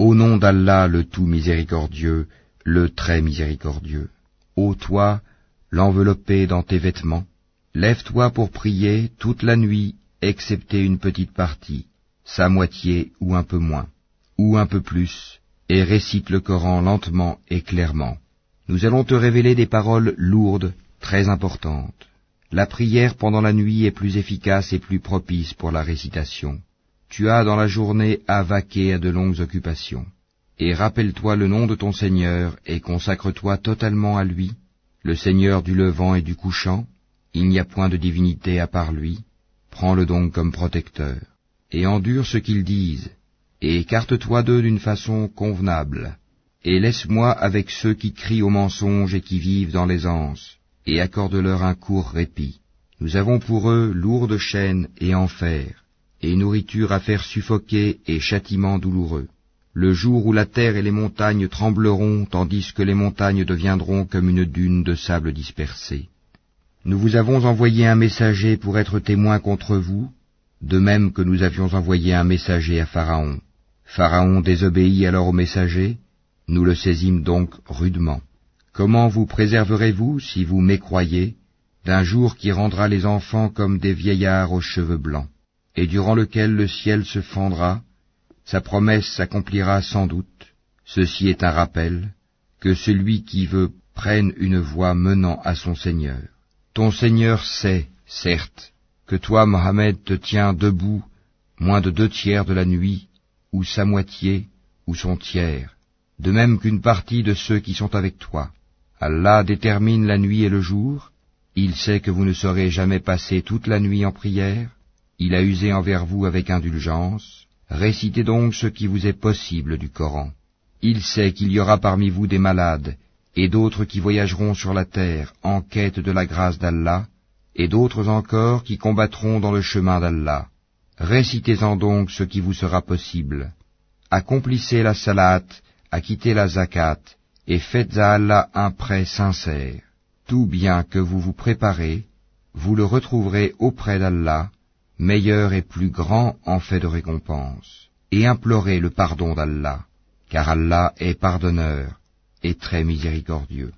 Au nom d'Allah le tout miséricordieux, le très miséricordieux. Ô toi, l'enveloppé dans tes vêtements, lève-toi pour prier toute la nuit, excepté une petite partie, sa moitié ou un peu moins, ou un peu plus, et récite le Coran lentement et clairement. Nous allons te révéler des paroles lourdes, très importantes. La prière pendant la nuit est plus efficace et plus propice pour la récitation. Tu as dans la journée à vaquer à de longues occupations. Et rappelle-toi le nom de ton Seigneur et consacre-toi totalement à lui, le Seigneur du levant et du couchant. Il n'y a point de divinité à part lui. Prends-le donc comme protecteur. Et endure ce qu'ils disent, et écarte-toi d'eux d'une façon convenable. Et laisse-moi avec ceux qui crient au mensonge et qui vivent dans l'aisance, et accorde-leur un court répit. Nous avons pour eux lourdes chaînes et enfer et nourriture à faire suffoquer et châtiment douloureux. Le jour où la terre et les montagnes trembleront, tandis que les montagnes deviendront comme une dune de sable dispersé. Nous vous avons envoyé un messager pour être témoin contre vous, de même que nous avions envoyé un messager à Pharaon. Pharaon désobéit alors au messager, nous le saisîmes donc rudement. Comment vous préserverez-vous, si vous mécroyez, d'un jour qui rendra les enfants comme des vieillards aux cheveux blancs? Et durant lequel le ciel se fendra, sa promesse s'accomplira sans doute. Ceci est un rappel, que celui qui veut prenne une voie menant à son Seigneur. Ton Seigneur sait, certes, que toi, Mohammed, te tiens debout moins de deux tiers de la nuit, ou sa moitié, ou son tiers, de même qu'une partie de ceux qui sont avec toi. Allah détermine la nuit et le jour, il sait que vous ne saurez jamais passer toute la nuit en prière, il a usé envers vous avec indulgence, récitez donc ce qui vous est possible du Coran. Il sait qu'il y aura parmi vous des malades, et d'autres qui voyageront sur la terre en quête de la grâce d'Allah, et d'autres encore qui combattront dans le chemin d'Allah. Récitez-en donc ce qui vous sera possible. Accomplissez la salat, acquittez la zakat, et faites à Allah un prêt sincère. Tout bien que vous vous préparez, vous le retrouverez auprès d'Allah, meilleur et plus grand en fait de récompense, et implorez le pardon d'Allah, car Allah est pardonneur et très miséricordieux.